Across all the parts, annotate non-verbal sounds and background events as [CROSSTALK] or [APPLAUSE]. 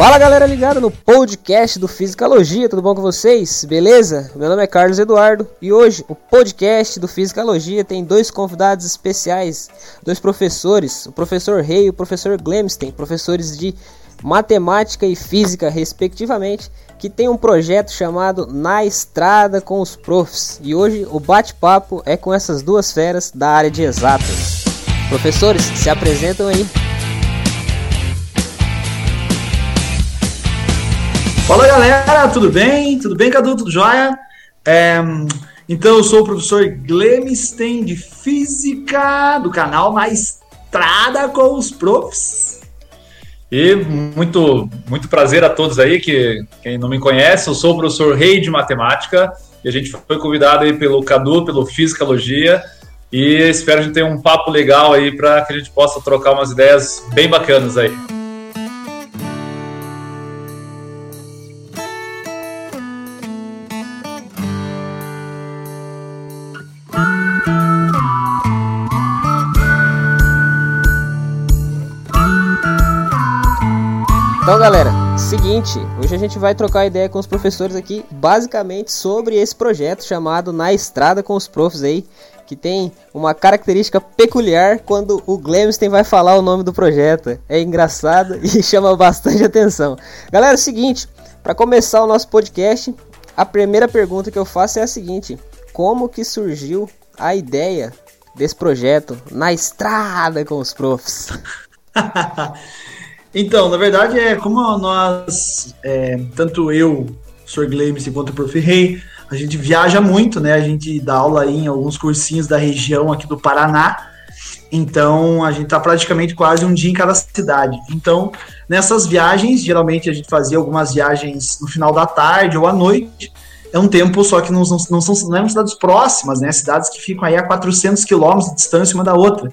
Fala galera ligada no podcast do Fisicalogia, tudo bom com vocês? Beleza? Meu nome é Carlos Eduardo e hoje o podcast do Fisicalogia tem dois convidados especiais, dois professores, o professor Rei e o professor Glemstein, professores de matemática e física, respectivamente, que tem um projeto chamado Na Estrada com os Profs. E hoje o bate-papo é com essas duas feras da área de exatas. Professores, se apresentam aí. Fala galera, tudo bem? Tudo bem, Cadu? Tudo jóia? É, então, eu sou o professor Glemstein de Física do canal Na Estrada com os Profs. E muito, muito prazer a todos aí, que quem não me conhece, eu sou o professor Rei de Matemática e a gente foi convidado aí pelo Cadu, pelo Fisicalogia e espero a gente ter um papo legal aí para que a gente possa trocar umas ideias bem bacanas aí. Então, galera, seguinte, hoje a gente vai trocar ideia com os professores aqui, basicamente sobre esse projeto chamado Na Estrada com os Profs aí, que tem uma característica peculiar quando o Glemstein vai falar o nome do projeto. É engraçado [LAUGHS] e chama bastante atenção. Galera, é o seguinte, para começar o nosso podcast, a primeira pergunta que eu faço é a seguinte: como que surgiu a ideia desse projeto Na Estrada com os Profs? [LAUGHS] Então, na verdade, é como nós, é, tanto eu, Sr. Glemes, quanto o Prof. Rei, a gente viaja muito, né? A gente dá aula em alguns cursinhos da região aqui do Paraná. Então, a gente tá praticamente quase um dia em cada cidade. Então, nessas viagens, geralmente a gente fazia algumas viagens no final da tarde ou à noite. É um tempo só que não, não, não são não cidades próximas, né? Cidades que ficam aí a 400 quilômetros de distância uma da outra.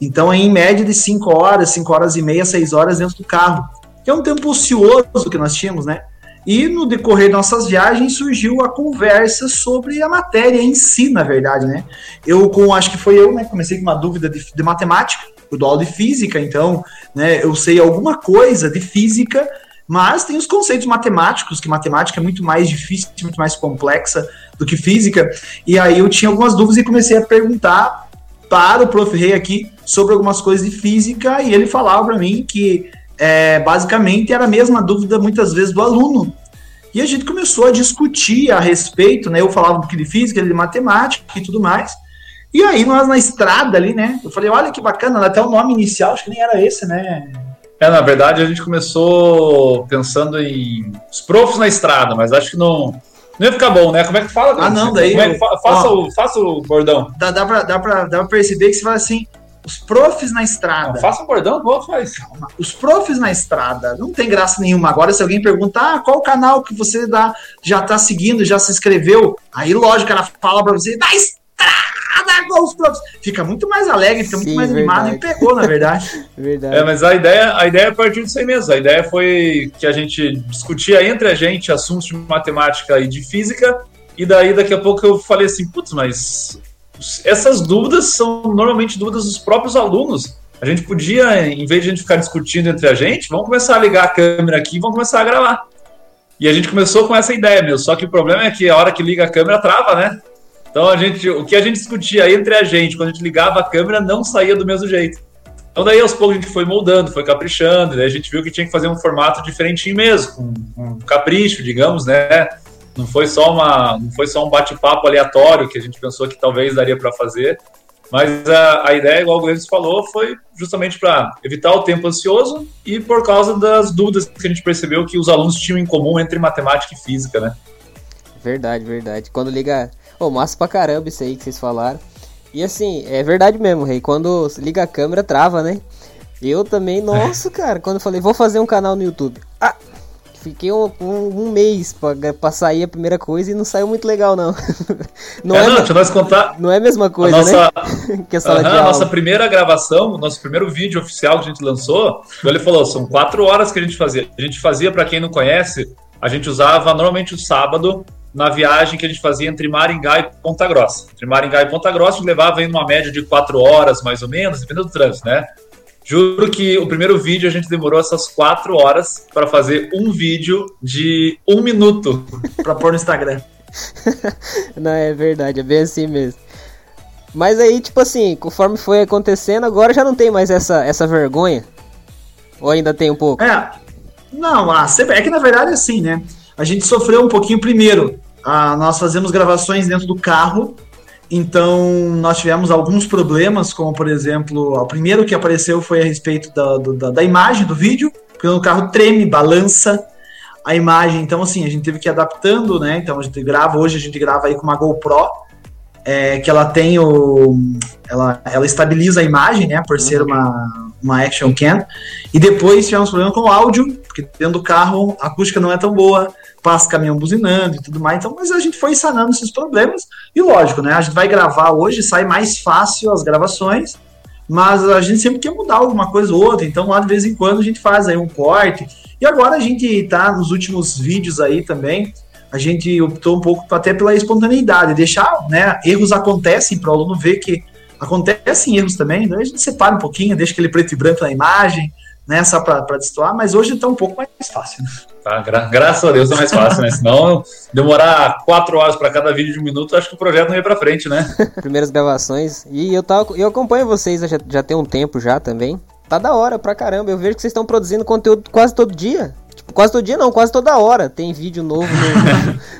Então, é em média de 5 horas, 5 horas e meia, 6 horas dentro do carro. Que é um tempo ocioso que nós tínhamos, né? E no decorrer de nossas viagens surgiu a conversa sobre a matéria em si, na verdade, né? Eu, com, acho que foi eu, né? Comecei com uma dúvida de, de matemática, eu dou aula de física, então, né? Eu sei alguma coisa de física, mas tem os conceitos matemáticos, que matemática é muito mais difícil, muito mais complexa do que física. E aí eu tinha algumas dúvidas e comecei a perguntar para o Prof. Rei aqui sobre algumas coisas de física e ele falava para mim que é, basicamente era a mesma dúvida muitas vezes do aluno. E a gente começou a discutir a respeito, né? Eu falava um pouquinho de física, ele de matemática e tudo mais. E aí nós na estrada ali, né? Eu falei, olha que bacana, até o nome inicial, acho que nem era esse, né? É, na verdade a gente começou pensando em os profs na estrada, mas acho que não, não ia ficar bom, né? Como é que fala? Ah, não, daí. É faça, ó, o, faça o bordão. Dá, dá, pra, dá, pra, dá pra perceber que você fala assim: os profs na estrada. Não, faça um bordão, boa, faz. Os profs na estrada. Não tem graça nenhuma. Agora, se alguém perguntar ah, qual canal que você dá, já tá seguindo, já se inscreveu, aí, lógico, ela fala pra você: da estrada com os profs. Fica muito mais alegre, fica Sim, muito mais verdade. animado. E pegou, na verdade. [LAUGHS] verdade. É, mas a ideia, a ideia é a partir disso aí mesmo. A ideia foi que a gente discutia entre a gente assuntos de matemática e de física e daí, daqui a pouco, eu falei assim, putz, mas essas dúvidas são normalmente dúvidas dos próprios alunos. A gente podia, em vez de a gente ficar discutindo entre a gente, vamos começar a ligar a câmera aqui e vamos começar a gravar. E a gente começou com essa ideia, meu. Só que o problema é que a hora que liga a câmera trava, né? Então a gente, o que a gente discutia entre a gente, quando a gente ligava a câmera, não saía do mesmo jeito. Então daí aos poucos a gente foi moldando, foi caprichando, daí a gente viu que tinha que fazer um formato diferentinho mesmo, com, um capricho, digamos, né? Não foi só uma, não foi só um bate-papo aleatório que a gente pensou que talvez daria para fazer, mas a, a ideia, igual o Gleves falou, foi justamente para evitar o tempo ansioso e por causa das dúvidas que a gente percebeu que os alunos tinham em comum entre matemática e física, né? Verdade, verdade. Quando liga. Ô, massa pra caramba isso aí que vocês falaram. E assim, é verdade mesmo, Rei. Quando liga a câmera, trava, né? Eu também, nossa, cara, quando eu falei, vou fazer um canal no YouTube. Ah, Fiquei um, um, um mês pra, pra, sair a primeira coisa e não saiu muito legal, não. [LAUGHS] Não é, é não, deixa nós contar. Não é a mesma coisa, a nossa, né? [LAUGHS] que a sala de a nossa primeira gravação, o nosso primeiro vídeo oficial que a gente lançou, ele falou, são quatro horas que a gente fazia. A gente fazia, para quem não conhece, a gente usava normalmente o sábado na viagem que a gente fazia entre Maringá e Ponta Grossa. Entre Maringá e Ponta Grossa, a gente levava aí uma média de quatro horas, mais ou menos, dependendo do trânsito, né? Juro que o primeiro vídeo a gente demorou essas quatro horas para fazer um vídeo de um minuto [LAUGHS] para pôr no Instagram. [LAUGHS] Não, é verdade, é bem assim mesmo. Mas aí, tipo assim, conforme foi acontecendo, agora já não tem mais essa, essa vergonha? Ou ainda tem um pouco? É. Não, ah, é que na verdade é assim, né? A gente sofreu um pouquinho primeiro. Ah, nós fazemos gravações dentro do carro então, nós tivemos alguns problemas, como por exemplo, o primeiro que apareceu foi a respeito da, da, da imagem do vídeo, porque o carro treme, balança a imagem. Então, assim, a gente teve que ir adaptando, né? Então, a gente grava, hoje a gente grava aí com uma GoPro, é, que ela tem o. Ela, ela estabiliza a imagem, né? Por ser uma, uma action cam. E depois tivemos problema com o áudio, porque dentro do carro a acústica não é tão boa passa caminhão buzinando e tudo mais. Então, mas a gente foi sanando esses problemas. E lógico, né? A gente vai gravar hoje, sai mais fácil as gravações, mas a gente sempre quer mudar alguma coisa ou outra. Então, lá de vez em quando a gente faz aí um corte. E agora a gente tá nos últimos vídeos aí também. A gente optou um pouco até pela espontaneidade, deixar, né? Erros acontecem para o aluno ver que acontecem erros também. Então a gente separa um pouquinho, deixa aquele preto e branco na imagem, né? Só para destoar, mas hoje está um pouco mais fácil. Né? Tá? Gra graças a Deus é mais fácil, né? Senão, demorar quatro horas para cada vídeo de um minuto, acho que o projeto não ia para frente, né? [LAUGHS] Primeiras gravações. E eu, tava, eu acompanho vocês já, já tem um tempo já também. Tá da hora pra caramba. Eu vejo que vocês estão produzindo conteúdo quase todo dia. Tipo, quase todo dia não, quase toda hora. Tem vídeo novo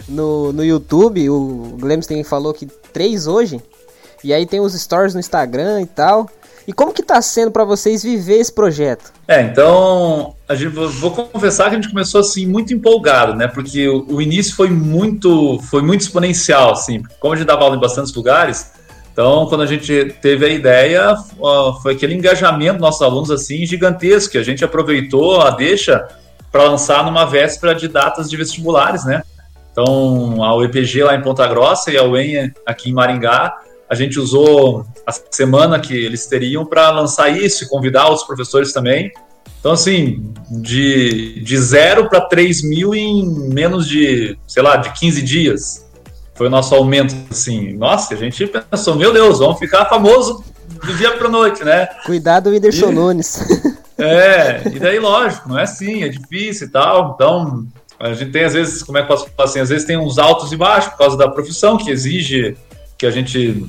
no, [LAUGHS] no, no YouTube. O Glemstein falou que três hoje. E aí tem os stories no Instagram e tal. E como que tá sendo para vocês viver esse projeto? É, então, a gente, vou confessar que a gente começou assim muito empolgado, né? Porque o, o início foi muito, foi muito exponencial, assim. Como a gente dava aula em bastantes lugares, então quando a gente teve a ideia, foi aquele engajamento dos nossos alunos assim gigantesco. A gente aproveitou a deixa para lançar numa véspera de datas de vestibulares, né? Então, a UEPG lá em Ponta Grossa e a UEM aqui em Maringá a gente usou a semana que eles teriam para lançar isso e convidar os professores também. Então, assim, de, de zero para 3 mil em menos de, sei lá, de 15 dias. Foi o nosso aumento, assim. Nossa, a gente pensou, meu Deus, vamos ficar famoso do dia para noite, né? Cuidado, Whindersson Nunes. [LAUGHS] É, e daí, lógico, não é assim, é difícil e tal. Então, a gente tem, às vezes, como é que eu posso falar assim, às vezes tem uns altos e baixos por causa da profissão, que exige que a gente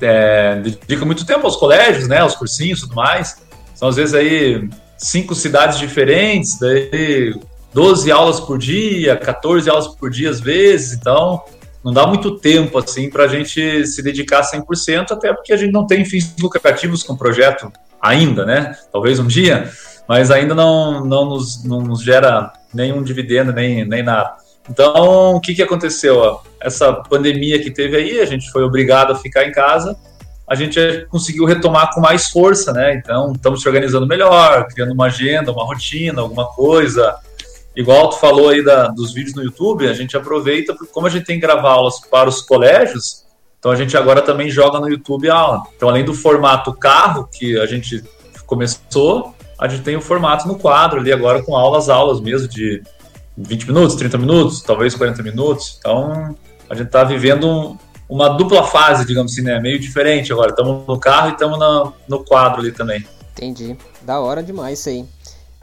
é, dedica muito tempo aos colégios, né, aos cursinhos e tudo mais. São às vezes aí cinco cidades diferentes, daí 12 aulas por dia, 14 aulas por dia às vezes, então não dá muito tempo assim para a gente se dedicar 100%, até porque a gente não tem fins lucrativos com o projeto ainda, né? Talvez um dia, mas ainda não, não, nos, não nos gera nenhum dividendo, nem, nem nada. Então, o que, que aconteceu? Essa pandemia que teve aí, a gente foi obrigado a ficar em casa, a gente conseguiu retomar com mais força, né? Então, estamos se organizando melhor, criando uma agenda, uma rotina, alguma coisa. Igual tu falou aí da, dos vídeos no YouTube, a gente aproveita, porque como a gente tem que gravar aulas para os colégios, então a gente agora também joga no YouTube a aula. Então, além do formato carro, que a gente começou, a gente tem o formato no quadro ali agora com aulas, aulas mesmo de 20 minutos, 30 minutos, talvez 40 minutos. Então, a gente está vivendo um, uma dupla fase, digamos assim, né? Meio diferente agora. Estamos no carro e estamos no quadro ali também. Entendi. Da hora demais isso aí.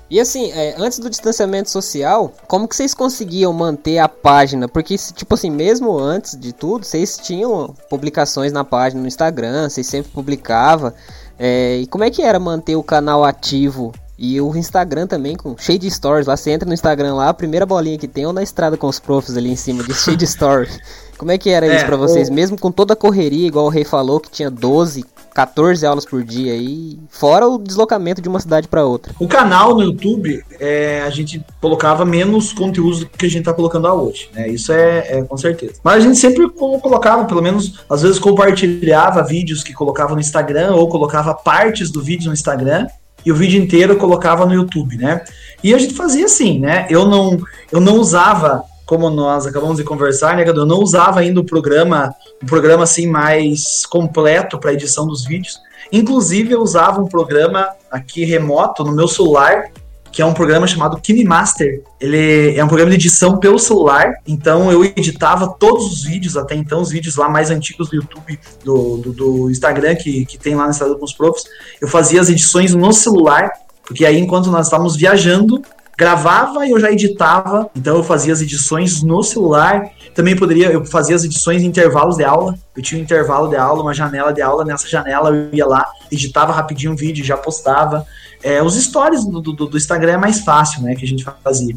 E assim, é, antes do distanciamento social, como que vocês conseguiam manter a página? Porque, tipo assim, mesmo antes de tudo, vocês tinham publicações na página no Instagram, vocês sempre publicavam. É, e como é que era manter o canal ativo e o Instagram também, com cheio de stories. Lá você entra no Instagram lá, a primeira bolinha que tem é ou na estrada com os profs ali em cima, de cheio de stories. [LAUGHS] Como é que era é, isso para vocês? Mesmo com toda a correria, igual o Rei falou, que tinha 12, 14 aulas por dia aí, fora o deslocamento de uma cidade para outra. O canal no YouTube, é, a gente colocava menos conteúdo que a gente tá colocando hoje, né? Isso é, é, com certeza. Mas a gente sempre colocava, pelo menos, às vezes compartilhava vídeos que colocava no Instagram ou colocava partes do vídeo no Instagram e o vídeo inteiro eu colocava no YouTube, né? E a gente fazia assim, né? Eu não, eu não usava, como nós acabamos de conversar, né, Eu não usava ainda o programa, um programa assim mais completo para edição dos vídeos. Inclusive eu usava um programa aqui remoto no meu celular que é um programa chamado KineMaster. Ele é um programa de edição pelo celular, então eu editava todos os vídeos, até então, os vídeos lá mais antigos do YouTube, do, do, do Instagram, que, que tem lá no Estado com os Profs. Eu fazia as edições no celular, porque aí enquanto nós estávamos viajando, gravava e eu já editava, então eu fazia as edições no celular. Também poderia, eu fazia as edições em intervalos de aula. Eu tinha um intervalo de aula, uma janela de aula. Nessa janela eu ia lá, editava rapidinho um vídeo, já postava. É, os stories do, do, do, Instagram é mais fácil, né, que a gente fazia.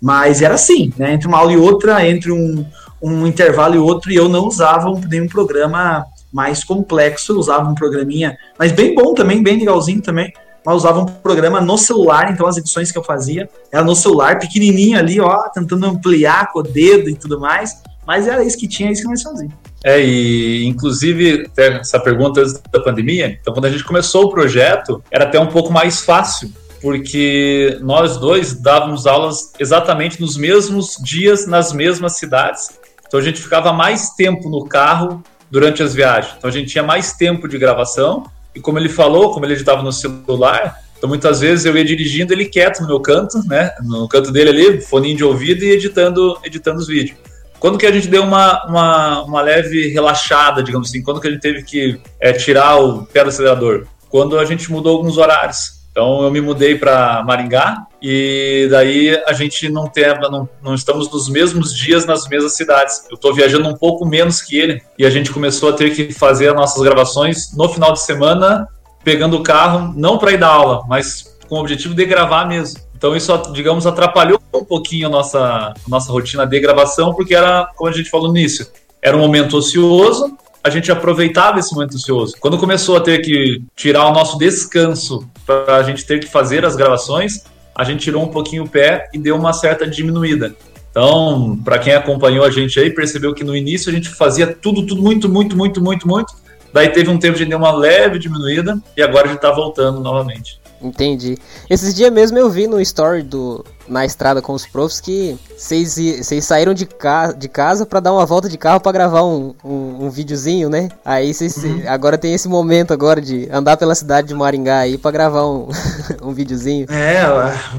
Mas era assim, né, entre uma aula e outra, entre um, um intervalo e outro, e eu não usava nenhum programa mais complexo, eu usava um programinha, mas bem bom também, bem legalzinho também, mas usava um programa no celular, então as edições que eu fazia era no celular, pequenininho ali, ó, tentando ampliar com o dedo e tudo mais, mas era isso que tinha, isso que nós fazíamos. É, e inclusive, essa pergunta antes da pandemia, então quando a gente começou o projeto, era até um pouco mais fácil, porque nós dois dávamos aulas exatamente nos mesmos dias, nas mesmas cidades. Então a gente ficava mais tempo no carro durante as viagens. Então a gente tinha mais tempo de gravação e como ele falou, como ele estava no celular, então muitas vezes eu ia dirigindo ele quieto no meu canto, né? No canto dele ali, foninho de ouvido e editando, editando os vídeos. Quando que a gente deu uma, uma, uma leve relaxada, digamos assim? Quando que a gente teve que é, tirar o pé do acelerador? Quando a gente mudou alguns horários. Então eu me mudei para Maringá e daí a gente não tem, não, não estamos nos mesmos dias nas mesmas cidades. Eu estou viajando um pouco menos que ele e a gente começou a ter que fazer as nossas gravações no final de semana, pegando o carro não para ir dar aula, mas com o objetivo de gravar mesmo. Então isso, digamos, atrapalhou um pouquinho a nossa, a nossa rotina de gravação, porque era, como a gente falou no início, era um momento ocioso, a gente aproveitava esse momento ocioso. Quando começou a ter que tirar o nosso descanso para a gente ter que fazer as gravações, a gente tirou um pouquinho o pé e deu uma certa diminuída. Então, para quem acompanhou a gente aí, percebeu que no início a gente fazia tudo, tudo muito, muito, muito, muito, muito. Daí teve um tempo de dar uma leve diminuída e agora a gente está voltando novamente. Entendi. Esses dias mesmo eu vi no story do na estrada com os profs que vocês saíram de, ca, de casa para dar uma volta de carro para gravar um, um, um, videozinho, né? Aí vocês uhum. agora tem esse momento agora de andar pela cidade de Maringá aí para gravar um, [LAUGHS] um videozinho. É,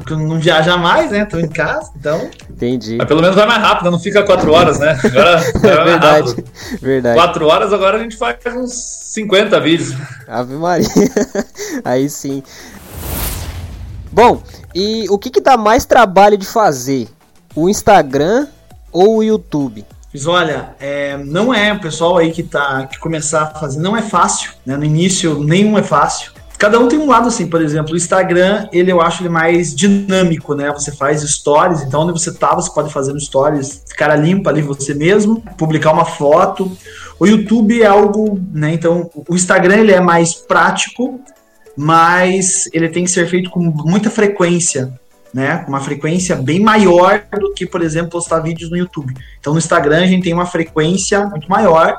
não viaja mais, né? Tô em casa, então. Entendi. Mas pelo menos vai mais rápido, não fica quatro horas, né? Agora, é [LAUGHS] verdade, verdade. Quatro horas agora a gente faz uns 50 vídeos. Ave Maria. [LAUGHS] aí sim. Bom, e o que, que dá mais trabalho de fazer? O Instagram ou o YouTube? Mas olha, é, não é o pessoal aí que tá que começar a fazer, não é fácil, né? No início nenhum é fácil. Cada um tem um lado assim, por exemplo, o Instagram, ele eu acho ele mais dinâmico, né? Você faz stories, então onde você tá, você pode fazer no stories, cara limpa ali você mesmo, publicar uma foto. O YouTube é algo, né? Então, o Instagram ele é mais prático, mas ele tem que ser feito com muita frequência, né? Com uma frequência bem maior do que, por exemplo, postar vídeos no YouTube. Então, no Instagram a gente tem uma frequência muito maior,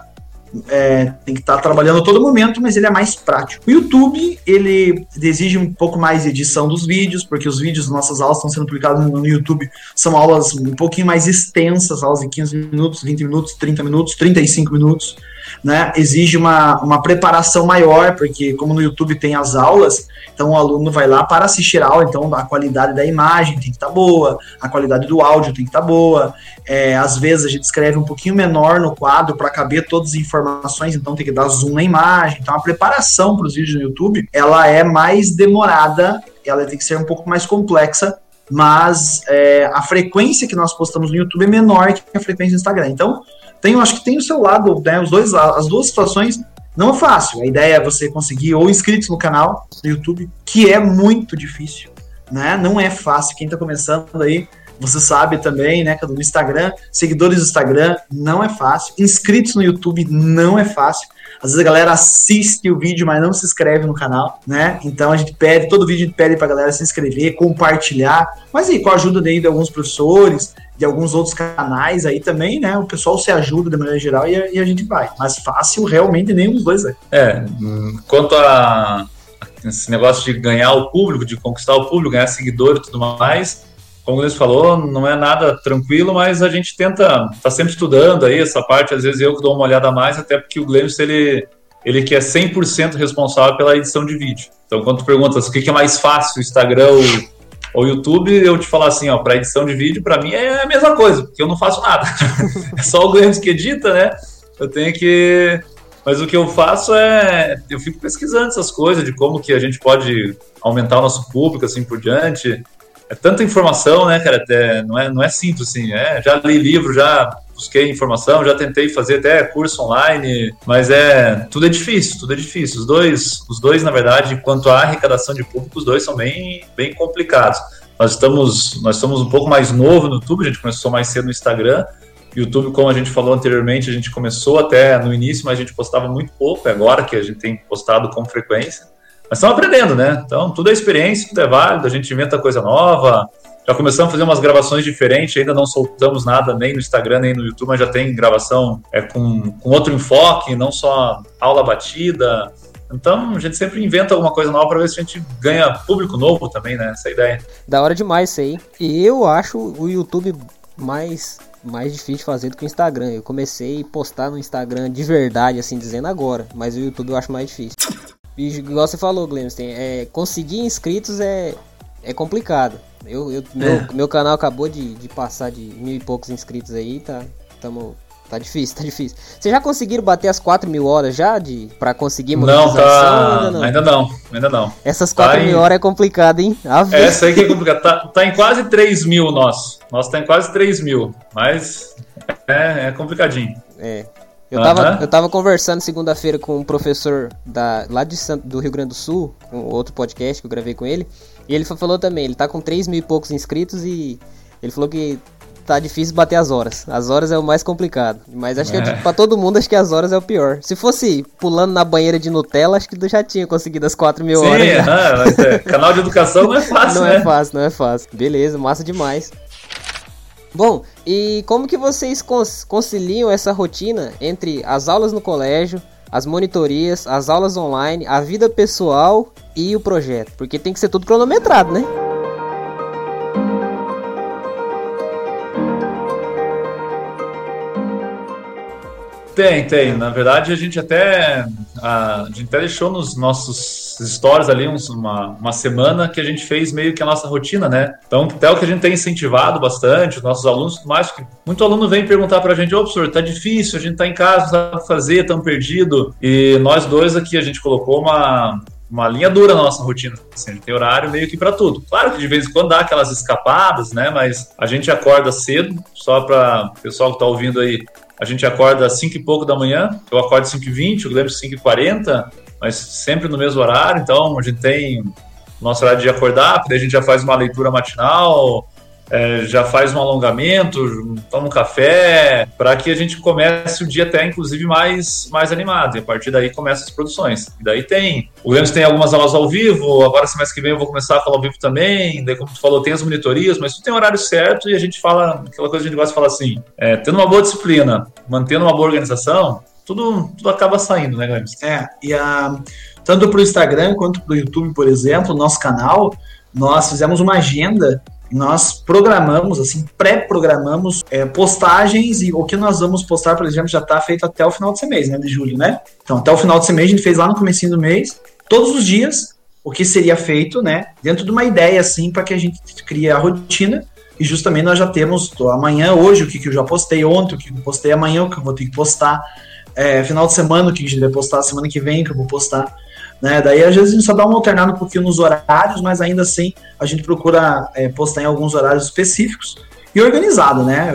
é, tem que estar tá trabalhando a todo momento, mas ele é mais prático. O YouTube, ele exige um pouco mais de edição dos vídeos, porque os vídeos nossas aulas estão sendo publicados no YouTube, são aulas um pouquinho mais extensas, aulas de 15 minutos, 20 minutos, 30 minutos, 35 minutos né, exige uma, uma preparação maior, porque como no YouTube tem as aulas, então o aluno vai lá para assistir a aula, então a qualidade da imagem tem que estar tá boa, a qualidade do áudio tem que estar tá boa, é, às vezes a gente escreve um pouquinho menor no quadro para caber todas as informações, então tem que dar zoom na imagem, então a preparação para os vídeos no YouTube, ela é mais demorada, ela tem que ser um pouco mais complexa, mas é, a frequência que nós postamos no YouTube é menor que a frequência do Instagram. Então, tem, acho que tem o seu lado, né, os dois, as duas situações não é fácil. A ideia é você conseguir ou inscritos no canal do YouTube, que é muito difícil, né? Não é fácil. Quem está começando aí, você sabe também, né, que é do Instagram, seguidores do Instagram, não é fácil. Inscritos no YouTube não é fácil. Às vezes a galera assiste o vídeo, mas não se inscreve no canal, né? Então a gente pede, todo vídeo a gente pede pra galera se inscrever, compartilhar. Mas aí, com a ajuda de alguns professores, de alguns outros canais aí também, né? O pessoal se ajuda de maneira geral e a, e a gente vai. Mas fácil realmente nenhum dos dois é. É, quanto a esse negócio de ganhar o público, de conquistar o público, ganhar seguidor e tudo mais, como o Gleison falou, não é nada tranquilo, mas a gente tenta, tá sempre estudando aí essa parte, às vezes eu que dou uma olhada a mais, até porque o Gleison, ele, ele que é 100% responsável pela edição de vídeo. Então, quando tu perguntas o que é mais fácil, Instagram ou O YouTube, eu te falar assim, ó, para edição de vídeo, para mim é a mesma coisa, porque eu não faço nada. [LAUGHS] é só o Glenn que edita, né? Eu tenho que mas o que eu faço é, eu fico pesquisando essas coisas de como que a gente pode aumentar o nosso público, assim por diante. É tanta informação, né, cara? Até, não, é, não é simples, assim. É, já li livro, já busquei informação, já tentei fazer até curso online, mas é tudo é difícil, tudo é difícil. Os dois, os dois na verdade, quanto à arrecadação de público, os dois são bem, bem complicados. Nós estamos, nós estamos um pouco mais novo no YouTube, a gente começou mais cedo no Instagram, YouTube, como a gente falou anteriormente, a gente começou até no início, mas a gente postava muito pouco, é agora que a gente tem postado com frequência. Mas estamos aprendendo, né? Então, tudo é experiência, tudo é válido, a gente inventa coisa nova. Já começamos a fazer umas gravações diferentes, ainda não soltamos nada nem no Instagram, nem no YouTube, mas já tem gravação é, com, com outro enfoque, não só aula batida. Então, a gente sempre inventa alguma coisa nova para ver se a gente ganha público novo também, né? Essa é ideia. Da hora demais isso aí. E eu acho o YouTube mais mais difícil de fazer do que o Instagram. Eu comecei a postar no Instagram de verdade, assim dizendo agora, mas o YouTube eu acho mais difícil. E igual você falou, Glems, é, conseguir inscritos é, é complicado. Eu, eu meu, é. meu canal acabou de, de passar de mil e poucos inscritos aí, tá? Tamo, tá difícil, [LAUGHS] tá difícil. Vocês já conseguiram bater as 4 mil horas já de, pra conseguir monetização? Não, tá... ainda não, ainda não. Ainda não. Essas 4 tá mil em... horas é complicado, hein? Essa aí que é complicado. Tá, tá em quase 3 mil nosso. Nosso tá em quase 3 mil, mas é, é complicadinho. É. Eu, uhum. tava, eu tava conversando segunda-feira com um professor da, lá de, do Rio Grande do Sul, um outro podcast que eu gravei com ele, e ele falou também, ele tá com 3 mil e poucos inscritos e ele falou que tá difícil bater as horas. As horas é o mais complicado. Mas acho é. que pra todo mundo, acho que as horas é o pior. Se fosse pulando na banheira de Nutella, acho que já tinha conseguido as 4 mil Sim, horas. Sim, mas é, canal de educação não é fácil, não é né? é fácil, não é fácil. Beleza, massa demais. Bom, e como que vocês conciliam essa rotina entre as aulas no colégio, as monitorias, as aulas online, a vida pessoal e o projeto? Porque tem que ser tudo cronometrado, né? Tem, tem. Na verdade, a gente até a, gente até deixou nos nossos stories ali uns, uma, uma semana que a gente fez meio que a nossa rotina, né? Então, até o que a gente tem incentivado bastante, os nossos alunos, mais que muito aluno vem perguntar pra gente, ô professor, tá difícil, a gente tá em casa, não sabe fazer, tão perdido. E nós dois aqui, a gente colocou uma, uma linha dura na nossa rotina. Assim, a gente tem horário meio que para tudo. Claro que de vez em quando dá aquelas escapadas, né? Mas a gente acorda cedo, só para o pessoal que está ouvindo aí. A gente acorda às 5 e pouco da manhã, eu acordo às 5 e 20, o Guilherme às 5 e 40, mas sempre no mesmo horário, então a gente tem nosso horário de acordar, porque a gente já faz uma leitura matinal, é, já faz um alongamento, toma um café, para que a gente comece o dia até, inclusive, mais, mais animado. E a partir daí começam as produções. E daí tem. O Lemos tem algumas aulas ao vivo, agora semestre que vem eu vou começar a falar ao vivo também. Daí, como tu falou, tem as monitorias, mas tudo tem horário certo e a gente fala, aquela coisa que a gente gosta de falar assim: é, tendo uma boa disciplina, mantendo uma boa organização, tudo, tudo acaba saindo, né, Guilherme? É, e a, tanto para o Instagram quanto para o YouTube, por exemplo, nosso canal, nós fizemos uma agenda nós programamos, assim, pré-programamos é, postagens e o que nós vamos postar, por exemplo, já está feito até o final desse mês, né, de julho, né? Então, até o final desse mês, a gente fez lá no começo do mês, todos os dias, o que seria feito, né, dentro de uma ideia, assim, para que a gente crie a rotina e justamente nós já temos amanhã, hoje, o que, que eu já postei, ontem, o que eu postei amanhã, o que eu vou ter que postar, é, final de semana, o que a gente vai postar, semana que vem, o que eu vou postar. Né? Daí às vezes a gente só dá uma alternada um pouquinho nos horários, mas ainda assim a gente procura é, postar em alguns horários específicos e organizado, né?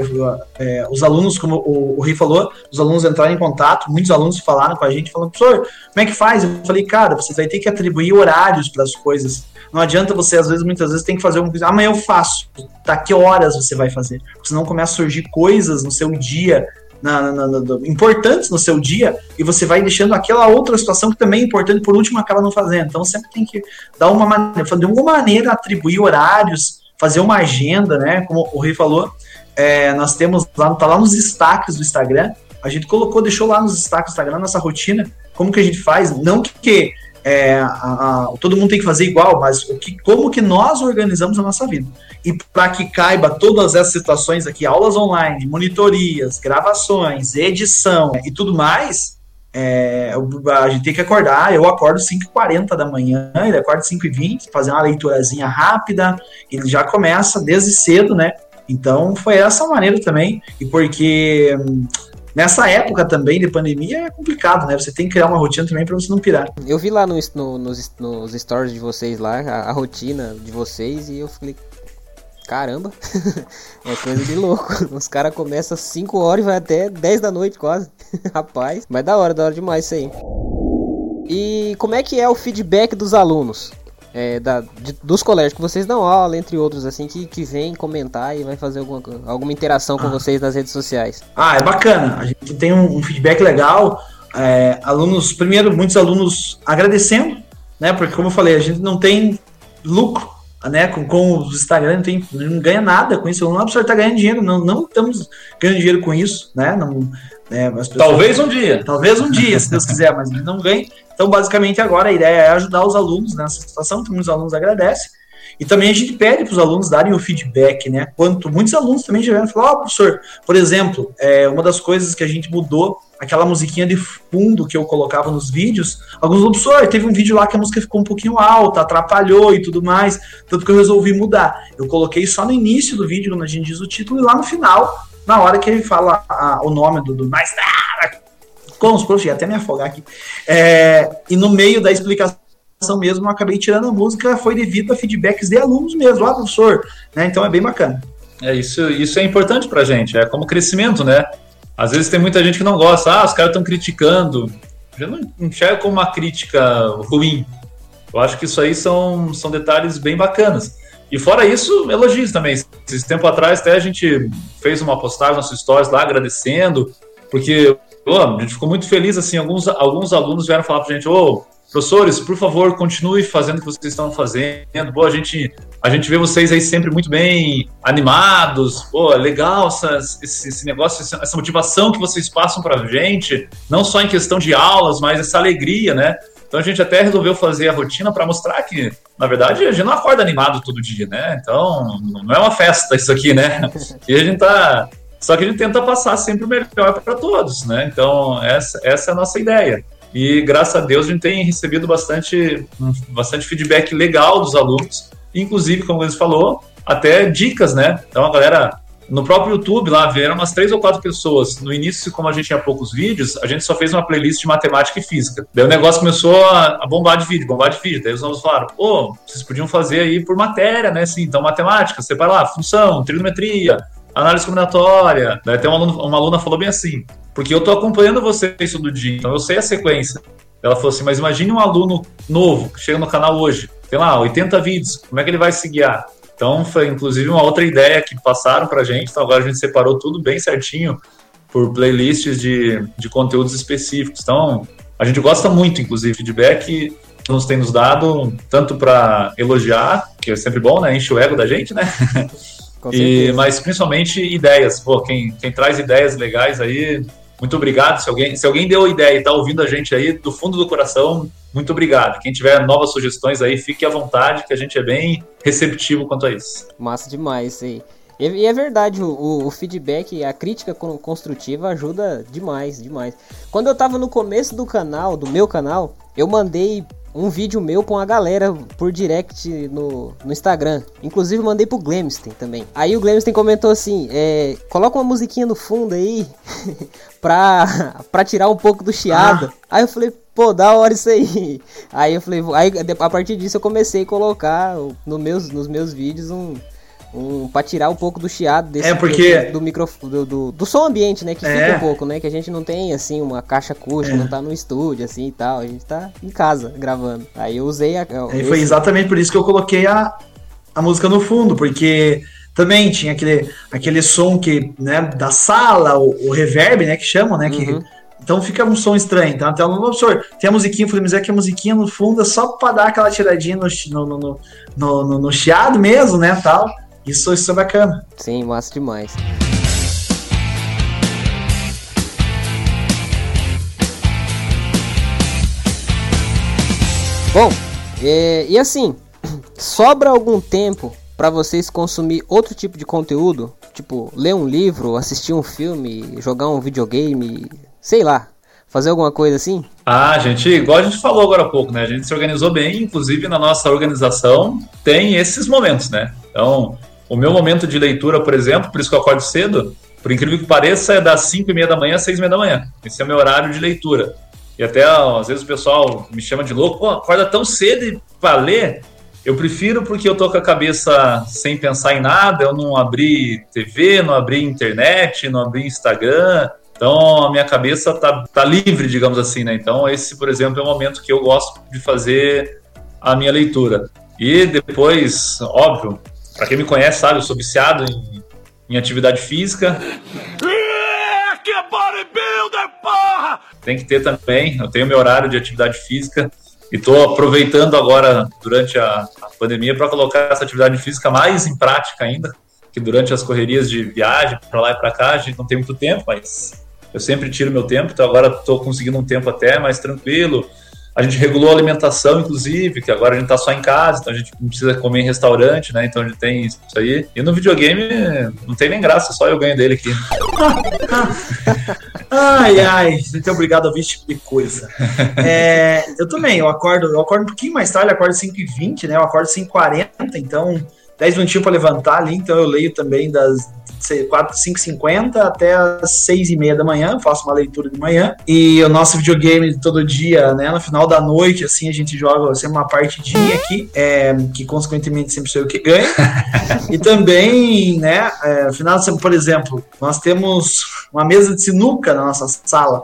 É, os alunos, como o, o falou, os alunos entraram em contato, muitos alunos falaram com a gente, falando, professor, como é que faz? Eu falei, cara, você vai ter que atribuir horários para as coisas. Não adianta você, às vezes, muitas vezes, tem que fazer alguma coisa, amanhã eu faço. Tá, que horas você vai fazer? Porque senão começa a surgir coisas no seu dia na, na, na, importantes no seu dia e você vai deixando aquela outra situação que também é importante, por último, acaba não fazendo. Então sempre tem que dar uma maneira, de alguma maneira atribuir horários, fazer uma agenda, né? Como o Rei falou, é, nós temos lá, tá lá nos destaques do Instagram. A gente colocou, deixou lá nos destaques do Instagram nossa rotina, como que a gente faz, não que é, a, a, todo mundo tem que fazer igual, mas o que, como que nós organizamos a nossa vida. E para que caiba todas essas situações aqui, aulas online, monitorias, gravações, edição e tudo mais, é, a gente tem que acordar, eu acordo 5h40 da manhã, ele acorda 5h20, fazer uma leiturazinha rápida, ele já começa desde cedo, né? Então foi essa maneira também, e porque hum, nessa época também de pandemia é complicado, né? Você tem que criar uma rotina também para você não pirar. Eu vi lá no, no, nos, nos stories de vocês lá, a, a rotina de vocês, e eu falei, caramba, [LAUGHS] é coisa de louco. [LAUGHS] Os caras começam às 5 horas e vai até 10 da noite quase. [LAUGHS] Rapaz, mas da hora, da hora demais isso aí. E como é que é o feedback dos alunos? É, da, de, dos colégios que vocês dão aula, entre outros, assim, que, que vem comentar e vai fazer alguma, alguma interação com ah. vocês nas redes sociais. Ah, é bacana. A gente tem um, um feedback legal. É, alunos, primeiro, muitos alunos agradecendo, né? Porque, como eu falei, a gente não tem lucro né, com, com os Instagram, não, tem, não ganha nada com isso. O aluno está ganhando dinheiro, não, não estamos ganhando dinheiro com isso, né? Não, é, pessoas, talvez um dia. Talvez um dia, se Deus quiser, mas não ganha. Então, basicamente, agora a ideia é ajudar os alunos nessa situação, que muitos alunos agradecem. E também a gente pede para os alunos darem o feedback, né? Quanto muitos alunos também já vieram falar, ó, oh, professor, por exemplo, é, uma das coisas que a gente mudou, aquela musiquinha de fundo que eu colocava nos vídeos, alguns professor, teve um vídeo lá que a música ficou um pouquinho alta, atrapalhou e tudo mais, tanto que eu resolvi mudar. Eu coloquei só no início do vídeo, quando a gente diz o título, e lá no final, na hora que ele fala a, o nome do, do mais com os profs, até me afogar aqui. É, e no meio da explicação mesmo, eu acabei tirando a música, foi devido a feedbacks de alunos mesmo, ah, professor, né? Então é bem bacana. É, isso, isso é importante pra gente, é como crescimento, né? Às vezes tem muita gente que não gosta, ah, os caras estão criticando. Eu não enxergo como uma crítica ruim. Eu acho que isso aí são, são detalhes bem bacanas. E fora isso, elogios também. Esse tempo atrás até a gente fez uma postagem nas stories lá agradecendo, porque a gente ficou muito feliz, assim, alguns, alguns alunos vieram falar pra gente, ô, oh, Professores, por favor, continue fazendo o que vocês estão fazendo. Boa, a gente, a gente vê vocês aí sempre muito bem animados. Pô, legal essa, esse, esse negócio, essa motivação que vocês passam para gente, não só em questão de aulas, mas essa alegria, né? Então a gente até resolveu fazer a rotina para mostrar que, na verdade, a gente não acorda animado todo dia, né? Então, não é uma festa isso aqui, né? [LAUGHS] E a gente tá. Só que a gente tenta passar sempre o melhor para todos, né? Então, essa, essa é a nossa ideia. E graças a Deus a gente tem recebido bastante, bastante feedback legal dos alunos, inclusive, como eles falou, até dicas, né? Então a galera no próprio YouTube lá vieram umas três ou quatro pessoas. No início, como a gente tinha poucos vídeos, a gente só fez uma playlist de matemática e física. Daí o negócio começou a, bombar de vídeo, bombar de vídeo. Daí os alunos falaram: pô, oh, vocês podiam fazer aí por matéria, né? Assim, então matemática, vai lá, função, trigonometria, análise combinatória. Daí até uma aluna, uma aluna falou bem assim: porque eu estou acompanhando vocês todo dia, então eu sei a sequência. Ela falou assim, mas imagine um aluno novo que chega no canal hoje, tem lá 80 vídeos, como é que ele vai se guiar? Então foi inclusive uma outra ideia que passaram para a gente, então agora a gente separou tudo bem certinho por playlists de, de conteúdos específicos. Então a gente gosta muito, inclusive, feedback nos tem nos dado tanto para elogiar, que é sempre bom, né? Enche o ego da gente, né? [LAUGHS] E, mas principalmente ideias. Pô, quem, quem traz ideias legais aí, muito obrigado. Se alguém, se alguém deu ideia e está ouvindo a gente aí do fundo do coração, muito obrigado. Quem tiver novas sugestões aí, fique à vontade, que a gente é bem receptivo quanto a isso. Massa demais, aí. E é verdade, o, o, feedback, a crítica construtiva ajuda demais, demais. Quando eu tava no começo do canal, do meu canal, eu mandei um vídeo meu com a galera por direct no, no Instagram. Inclusive mandei pro Glemsten também. Aí o Glemsten comentou assim: é, coloca uma musiquinha no fundo aí [LAUGHS] pra, pra tirar um pouco do chiado. Ah. Aí eu falei, pô, da hora isso aí. Aí eu falei, aí a partir disso eu comecei a colocar no meus, nos meus vídeos um um, para tirar um pouco do chiado desse é porque... do, do microfone do, do, do, som ambiente, né? Que é. fica um pouco, né? Que a gente não tem assim uma caixa acústica, é. não tá no estúdio assim e tal. A gente tá em casa gravando. Aí eu usei a. E foi exatamente por isso que eu coloquei a, a música no fundo, porque também tinha aquele, aquele som que, né, da sala, o, o reverb, né, que chamam, né, que uhum. então fica um som estranho, então até o professor, tem a musiquinha, eu falei, mas é que a musiquinha no fundo é só para dar aquela tiradinha no, no, no, no, no, no chiado mesmo, né, tal. Isso, isso é bacana. Sim, massa demais. Bom, e, e assim, [CLEARS THROAT] sobra algum tempo para vocês consumir outro tipo de conteúdo? Tipo, ler um livro, assistir um filme, jogar um videogame, sei lá. fazer alguma coisa assim? Ah, gente, igual a gente falou agora há pouco, né? A gente se organizou bem, inclusive na nossa organização tem esses momentos, né? Então, o meu momento de leitura, por exemplo, por isso que eu acordo cedo, por incrível que pareça, é das 5 e meia da manhã às 6 e meia da manhã. Esse é o meu horário de leitura. E até, às vezes, o pessoal me chama de louco, pô, acorda tão cedo para ler. Eu prefiro porque eu tô com a cabeça sem pensar em nada, eu não abri TV, não abri internet, não abri Instagram. Então a minha cabeça tá, tá livre, digamos assim, né? Então esse, por exemplo, é o momento que eu gosto de fazer a minha leitura. E depois, óbvio, para quem me conhece, sabe, eu sou viciado em, em atividade física. Que bodybuilder, porra! Tem que ter também, eu tenho meu horário de atividade física e estou aproveitando agora, durante a, a pandemia, para colocar essa atividade física mais em prática ainda, que durante as correrias de viagem para lá e para cá, a gente não tem muito tempo, mas eu sempre tiro meu tempo, então agora estou conseguindo um tempo até mais tranquilo, a gente regulou a alimentação, inclusive, que agora a gente tá só em casa, então a gente não precisa comer em restaurante, né? Então a gente tem isso aí. E no videogame não tem nem graça, só eu ganho dele aqui. [LAUGHS] ai, ai, muito obrigado a ouvir esse tipo de coisa. É, eu também, eu acordo, eu acordo um pouquinho mais tarde, acordo 5h20, né? Eu acordo 5h40, então 10 minutinhos para levantar ali, então eu leio também das 4, 5h50 até as 6h30 da manhã, faço uma leitura de manhã. E o nosso videogame todo dia, né? No final da noite, assim, a gente joga sempre uma partidinha aqui, é, que consequentemente sempre sou eu que ganho. [LAUGHS] e também, né, é, final de semana, por exemplo, nós temos uma mesa de sinuca na nossa sala.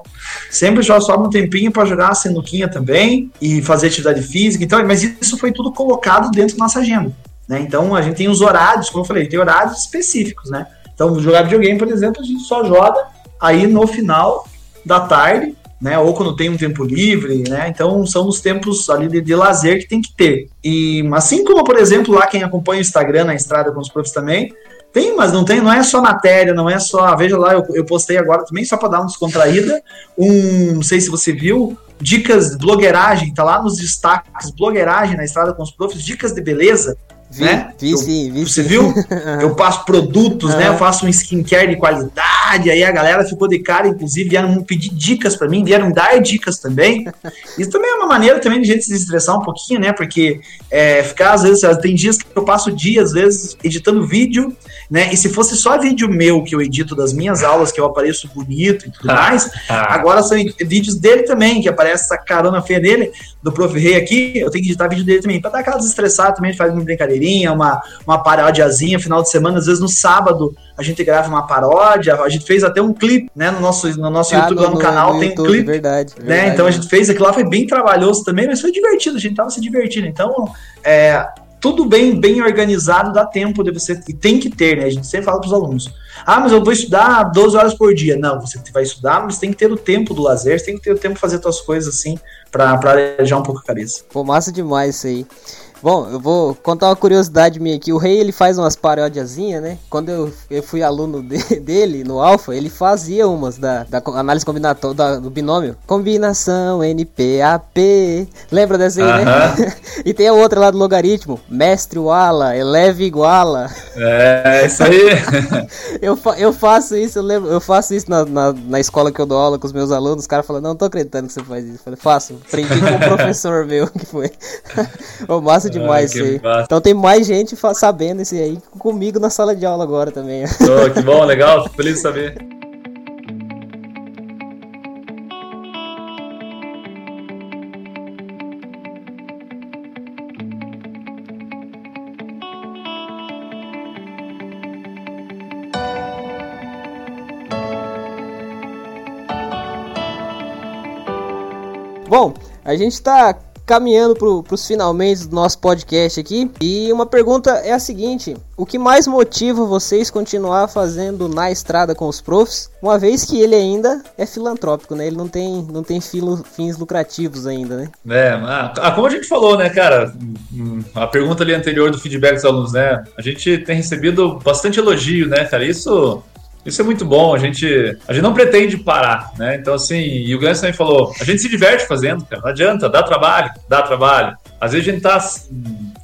Sempre já sobra um tempinho para jogar a sinuquinha também e fazer atividade física. Então, mas isso foi tudo colocado dentro da nossa agenda. Né? Então a gente tem os horários, como eu falei, tem horários específicos, né? Então, jogar videogame, por exemplo, a gente só joga aí no final da tarde, né? Ou quando tem um tempo livre, né? Então são os tempos ali de, de lazer que tem que ter. E assim como, por exemplo, lá quem acompanha o Instagram na estrada com os profs também, tem, mas não tem, não é só matéria, não é só. Veja lá, eu, eu postei agora também, só para dar uma descontraída. Um, não sei se você viu, dicas de blogueiragem, tá lá nos destaques, blogueiragem na estrada com os profs, dicas de beleza. Vi, né? vi eu, sim, vi Você sim. viu? [LAUGHS] Eu passo produtos, né? Eu faço um skincare de qualidade, aí a galera ficou de cara, inclusive vieram pedir dicas para mim, vieram dar dicas também. [LAUGHS] Isso também é uma maneira também de a gente se estressar um pouquinho, né? Porque é, ficar, às vezes, tem dias que eu passo dias, às vezes, editando vídeo, né? E se fosse só vídeo meu que eu edito das minhas aulas, que eu apareço bonito e tudo mais, agora são vídeos dele também, que aparece essa carona feia dele, do Prof. Rei aqui, eu tenho que editar vídeo dele também, pra dar aquela desestressada também, a gente faz uma brincadeirinha, uma, uma paródiazinha, final de semana, às vezes no sábado a gente grava uma paródia, a gente fez até um clipe, né, no nosso, no nosso Ah, YouTube, lá no, canal, tem YouTube, um clipe, Verdade, né? verdade. Então a gente fez aquilo lá, foi bem trabalhoso também, mas foi divertido, a gente tava se divertindo. Então, é, tudo bem, bem organizado, dá tempo de você. E tem que ter, né? A gente sempre fala para os alunos. Ah, mas eu vou estudar 12 horas por dia. Não, você vai estudar, mas tem que ter o tempo do lazer, tem que ter o tempo de fazer suas coisas assim, para arejar um pouco a cabeça. Pô, massa demais isso aí. Bom, eu vou contar uma curiosidade minha aqui. O Rei ele faz umas paródiazinhas, né? Quando eu, eu fui aluno de- [LAUGHS] dele no Alpha, ele fazia umas da, da análise combinatória da- do binômio. Combinação NPAP. Lembra dessa aí, né? [LAUGHS] e tem a outra lá do logaritmo. Mestre Wala, eleve iguala. É, isso aí. [LAUGHS] Eu, fa- eu faço isso, eu lembro, eu faço isso na, na, na escola que eu dou aula com os meus alunos. Os caras falam, não, tô acreditando que você faz isso. Eu falei, faço. Aprendi com um professor meu que foi. Ô, massa demais que isso aí. massa. Então tem mais gente sabendo isso aí comigo na sala de aula agora também. [LAUGHS] Ô, que bom, legal, fico feliz de saber. Bom, a gente tá caminhando pro, pros finalmente do nosso podcast aqui. E uma pergunta é a seguinte: o que mais motiva vocês continuar fazendo na estrada com os profs, uma vez que ele ainda é filantrópico, né? Ele não tem, não tem filo- fins lucrativos ainda, né? É, ah, ah, como a gente falou, né, cara, hum, a pergunta ali anterior do feedback dos alunos, né, a gente tem recebido bastante elogio, né, cara, isso, isso é muito bom, a gente, a gente não pretende parar, né, então assim, e o Gans também falou, a gente se diverte fazendo, cara, não adianta, dá trabalho, dá trabalho, às vezes a gente tá,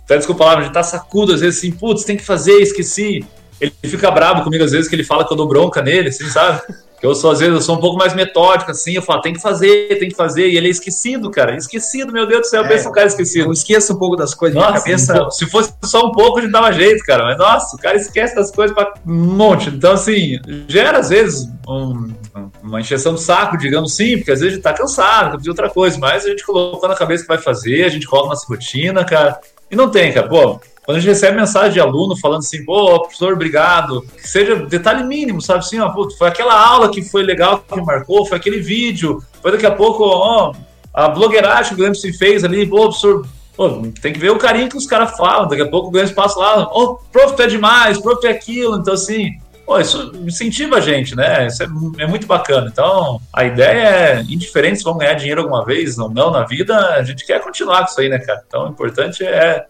até desculpa a palavra, a gente tá sacudo, às vezes assim, putz, tem que fazer, esqueci, ele fica bravo comigo às vezes que ele fala que eu dou bronca nele, assim, sabe? Que eu sou, às vezes, eu sou um pouco mais metódico, assim, eu falo, tem que fazer, tem que fazer, e ele é esquecido, cara. Esquecido, meu Deus do céu, é, pensa um cara esquecido. Eu esqueço um pouco das coisas, nossa, cabeça. Se fosse só um pouco, a gente dava jeito, cara. Mas, nossa, o cara esquece das coisas pra um monte. Então, assim, gera, às vezes, um, uma encheção de saco, digamos sim, porque às vezes a gente tá cansado, de outra coisa, mas a gente colocou na cabeça que vai fazer, a gente coloca nossa rotina, cara. E não tem, cara. Pô, quando a gente recebe mensagem de aluno falando assim, pô, professor, obrigado, que seja detalhe mínimo, sabe? Assim, ó, pô, foi aquela aula que foi legal, que marcou, foi aquele vídeo, foi daqui a pouco, ó, a blogueiragem que o se fez ali, pô, professor, pô, tem que ver o carinho que os caras falam, daqui a pouco o Guilherme passa lá, ô, prof, tu é demais, prof, tu é aquilo, então assim, pô, isso incentiva a gente, né? Isso é, é, muito bacana. Então, a ideia é, indiferente se vão ganhar dinheiro alguma vez ou não na vida, a gente quer continuar com isso aí, né, cara? Então, o importante é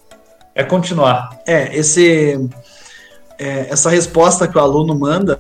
é continuar. É, esse, é, essa resposta que o aluno manda,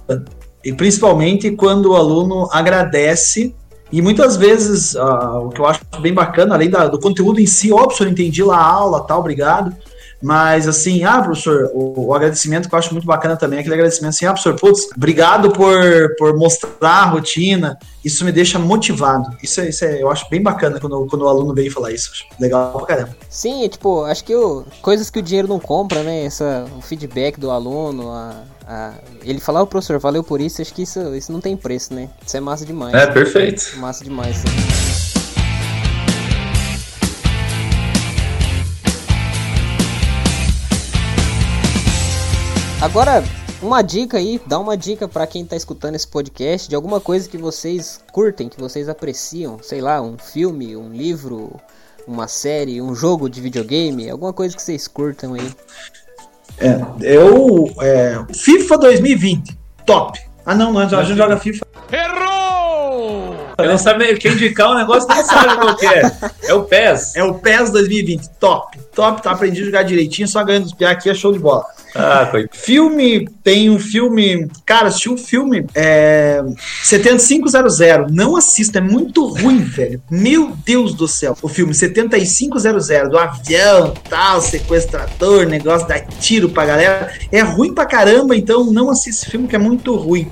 e principalmente quando o aluno agradece, e muitas vezes, uh, o que eu acho bem bacana, além da, do conteúdo em si, óbvio, eu entendi lá a aula, tal, obrigado, mas assim, ah, professor, o, o, agradecimento que eu acho muito bacana também é aquele agradecimento assim, ah, professor, putz, obrigado por, por mostrar a rotina. Isso me deixa motivado. Isso, é, isso é, eu acho bem bacana quando, quando o aluno vem falar isso. Legal pra caramba. Sim, tipo, acho que o, coisas que o dinheiro não compra, né? Essa, o feedback do aluno, a, a, ele falar, o professor, valeu por isso, acho que isso, isso não tem preço, né? Isso é massa demais. É, perfeito. Massa demais, sim. Agora, uma dica aí, dá uma dica para quem tá escutando esse podcast de alguma coisa que vocês curtem, que vocês apreciam, sei lá, um filme, um livro, uma série, um jogo de videogame, alguma coisa que vocês curtam aí. É, eu. É, FIFA 2020, top. Ah, não, não, a gente joga FIFA. Errou! Eu não sabe, quem indicar o negócio nem sabe qual que é. É o PES. É o PES 2020, top. Top, tá aprendi a jogar direitinho, só ganhando os piá aqui é show de bola. Ah, coitado. Filme, tem um filme. Cara, assisti um filme é, 7500. Não assista, é muito ruim, velho. Meu Deus do céu. O filme 7500, do avião, tal, sequestrador, negócio da tiro pra galera. É ruim pra caramba, então não assista esse filme que é muito ruim.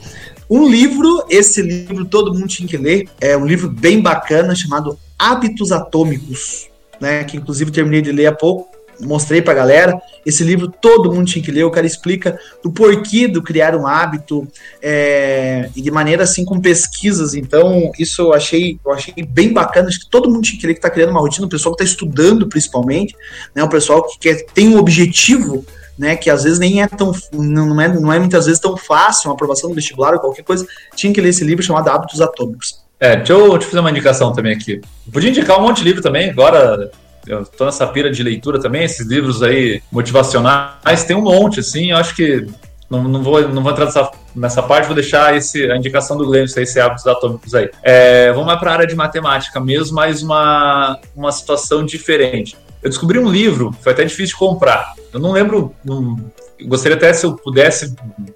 Um livro, esse livro todo mundo tinha que ler. É um livro bem bacana chamado Hábitos Atômicos, né? Que inclusive terminei de ler há pouco mostrei pra galera. Esse livro todo mundo tinha que ler. O cara explica do porquê do criar um hábito é, e de maneira assim com pesquisas. Então, isso eu achei, eu achei bem bacana. Acho que todo mundo tinha que ler que tá criando uma rotina, o pessoal que tá estudando principalmente, né? O pessoal que quer, tem um objetivo. Né, que às vezes nem é tão não é, não é muitas vezes tão fácil uma aprovação no vestibular ou qualquer coisa, tinha que ler esse livro chamado Hábitos Atômicos. É, deixa eu te fazer uma indicação também aqui. Podia indicar um monte de livro também, agora eu tô nessa pira de leitura também, esses livros aí motivacionais, tem um monte, assim, eu acho que não, não, vou, não vou entrar nessa, nessa parte, vou deixar esse, a indicação do Glenn, esse hábitos atômicos aí. É, vamos lá para a área de matemática mesmo, mas uma, uma situação diferente. Eu descobri um livro, foi até difícil de comprar. Eu não lembro, não, gostaria até se eu pudesse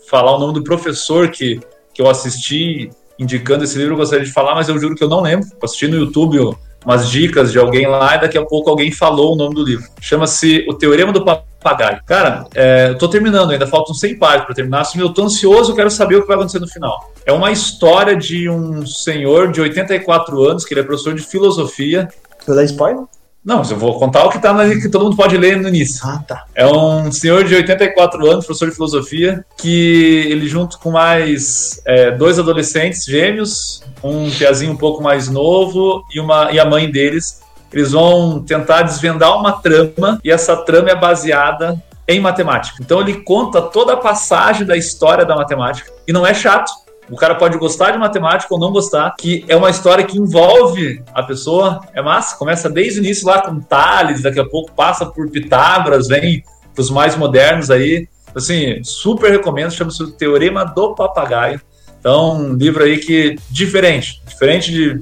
falar o nome do professor que, que eu assisti indicando esse livro, eu gostaria de falar, mas eu juro que eu não lembro. Eu assisti no YouTube umas dicas de alguém lá e daqui a pouco alguém falou o nome do livro. Chama-se O Teorema do Papagaio. Cara, é, eu tô terminando, ainda faltam 100 páginas para terminar. Assim, eu tô ansioso, eu quero saber o que vai acontecer no final. É uma história de um senhor de 84 anos, que ele é professor de filosofia. Você dá spoiler? Não, eu vou contar o que, tá na, que todo mundo pode ler no início. Ah, tá. É um senhor de 84 anos, professor de filosofia, que ele, junto com mais é, dois adolescentes gêmeos, um piazinho um pouco mais novo e, uma, e a mãe deles, eles vão tentar desvendar uma trama, e essa trama é baseada em matemática. Então ele conta toda a passagem da história da matemática, e não é chato o cara pode gostar de matemática ou não gostar, que é uma história que envolve a pessoa. É massa, começa desde o início lá com Tales, daqui a pouco passa por Pitágoras, vem os mais modernos aí. Assim, super recomendo, chama-se o Teorema do Papagaio. Então, um livro aí que diferente, diferente de,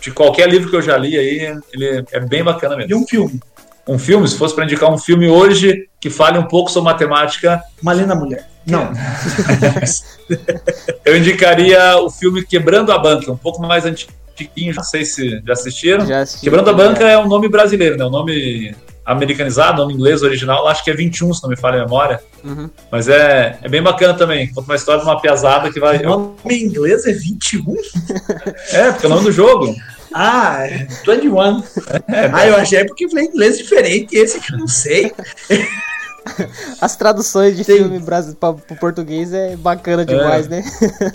de qualquer livro que eu já li aí, ele é bem bacana mesmo. E um filme? Um filme, se fosse para indicar um filme hoje que fale um pouco sobre matemática. Uma linda mulher. Não. [LAUGHS] eu indicaria o filme Quebrando a Banca, um pouco mais antiguinho, não sei se já assistiram. Já assisti, Quebrando a Banca é um nome brasileiro, né? Um nome americanizado, nome inglês original, acho que é 21, se não me falha a memória. Uhum. Mas é, é bem bacana também. Conta uma história de uma piazada que vai. O nome em inglês é 21? é, porque é o nome do jogo. Ah, 21. É, ah, eu achei porque falei inglês diferente, esse que eu não sei. [LAUGHS] As traduções de Sim. filme para o português é bacana demais, é. né? [LAUGHS]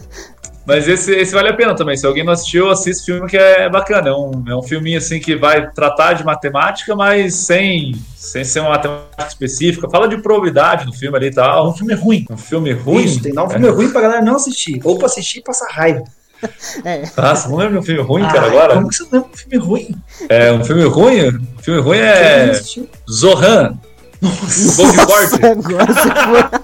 Mas esse, esse vale a pena também. Se alguém não assistiu, assiste filme que é bacana. É um, é um filminho assim que vai tratar de matemática, mas sem, sem ser uma matemática específica. Fala de probabilidade no filme ali e tal. É um filme ruim. Um filme ruim? Isso, tem que dar um filme é. ruim pra galera não assistir. Ou pra assistir e passar raiva. [LAUGHS] É. Nossa, não lembra de um filme ruim, ah, cara, agora? Como que você não lembra de um filme ruim? É, um filme ruim? Um filme ruim é. Zohan. Nossa, agora você foi...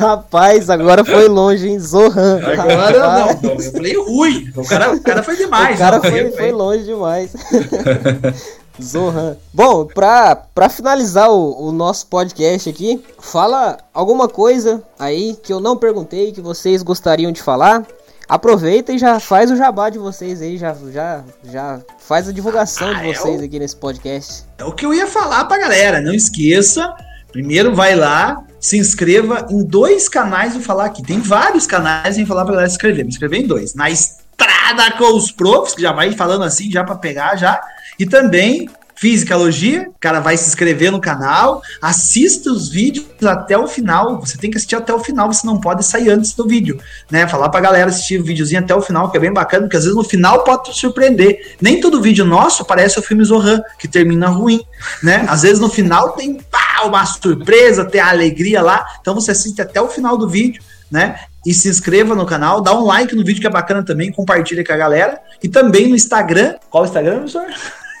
[LAUGHS] Rapaz, agora foi longe, hein? Zohan. Agora não, eu falei ruim. O cara, o cara foi demais. O cara não, foi, foi longe demais. [LAUGHS] Zohan. Bom, pra, pra finalizar o, o, nosso podcast aqui, fala alguma coisa aí que eu não perguntei, que vocês gostariam de falar aproveita e já faz o jabá de vocês aí, já, já, já faz a divulgação ah, de vocês é o... aqui nesse podcast. É o que eu ia falar pra galera, não esqueça, primeiro vai lá, se inscreva em dois canais, vou falar aqui, tem vários canais em falar pra galera se inscrever, me inscrever em dois, na Estrada com os Profs, que já vai falando assim, já para pegar já, e também Fisicalogia, o cara vai se inscrever no canal, assista os vídeos até o final. Você tem que assistir até o final, você não pode sair antes do vídeo, né? Falar pra galera assistir o videozinho até o final, que é bem bacana, porque às vezes no final pode te surpreender. Nem todo vídeo nosso parece o filme Zohan, que termina ruim, né? Às vezes no final tem pá, uma surpresa, tem a alegria lá. Então você assiste até o final do vídeo, né? E se inscreva no canal, dá um like no vídeo que é bacana também, compartilha com a galera. E também no Instagram. Qual o Instagram, professor?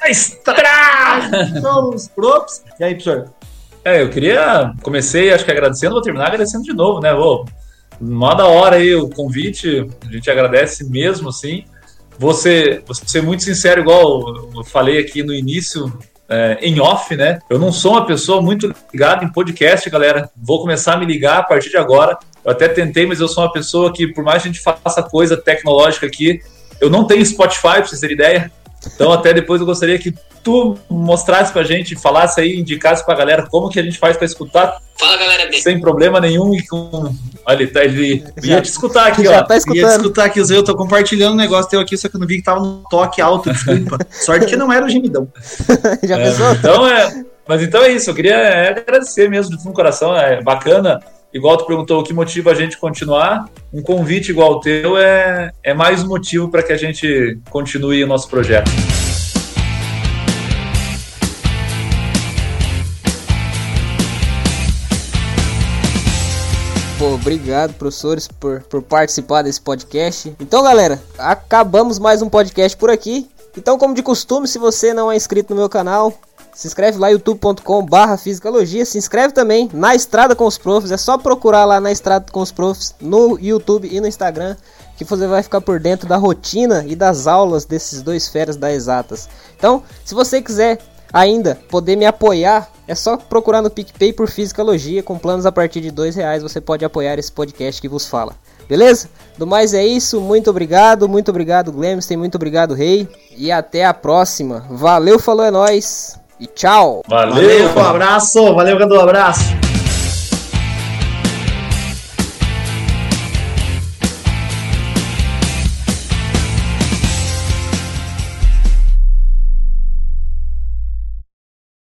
Estrada! Somos props. [LAUGHS] E aí, professor? É, eu queria. Comecei, acho que agradecendo, vou terminar agradecendo de novo, né? Vou. Mó da hora aí o convite, a gente agradece mesmo, assim. Você, você ser muito sincero, igual eu falei aqui no início, é, em off, né? Eu não sou uma pessoa muito ligada em podcast, galera. Vou começar a me ligar a partir de agora. Eu até tentei, mas eu sou uma pessoa que, por mais que a gente faça coisa tecnológica aqui, eu não tenho Spotify, pra vocês terem ideia. Então, até depois eu gostaria que tu mostrasse pra gente, falasse aí, indicasse pra galera como que a gente faz pra escutar. Fala, galera. Sem problema nenhum e com. Olha, tá, ele já, ia te escutar aqui, ó. Tá escutando. Ia te escutar aqui, eu tô compartilhando um negócio teu aqui, só que eu não vi que tava no toque alto, desculpa. [LAUGHS] Sorte que não era o gemidão. [LAUGHS] já é, pensou? Então é. Mas então é isso, eu queria é, agradecer mesmo de fundo do coração, é bacana igual tu perguntou o que motiva a gente continuar, um convite igual o teu é, é mais um motivo para que a gente continue o nosso projeto. Pô, obrigado, professores, por, por participar desse podcast. Então, galera, acabamos mais um podcast por aqui. Então, como de costume, se você não é inscrito no meu canal, se inscreve lá youtube.com barra fisicalogia. Se inscreve também na Estrada com os Profs. É só procurar lá na Estrada com os Profs no YouTube e no Instagram. Que você vai ficar por dentro da rotina e das aulas desses dois feras da Exatas. Então, se você quiser ainda poder me apoiar, é só procurar no PicPay por Fisicalogia. Com planos a partir de dois reais você pode apoiar esse podcast que vos fala. Beleza? Do mais é isso. Muito obrigado, muito obrigado, Glemsten, muito obrigado, Rei. E até a próxima. Valeu, falou, é nóis. E tchau. Valeu. valeu um abraço. Valeu, grande abraço.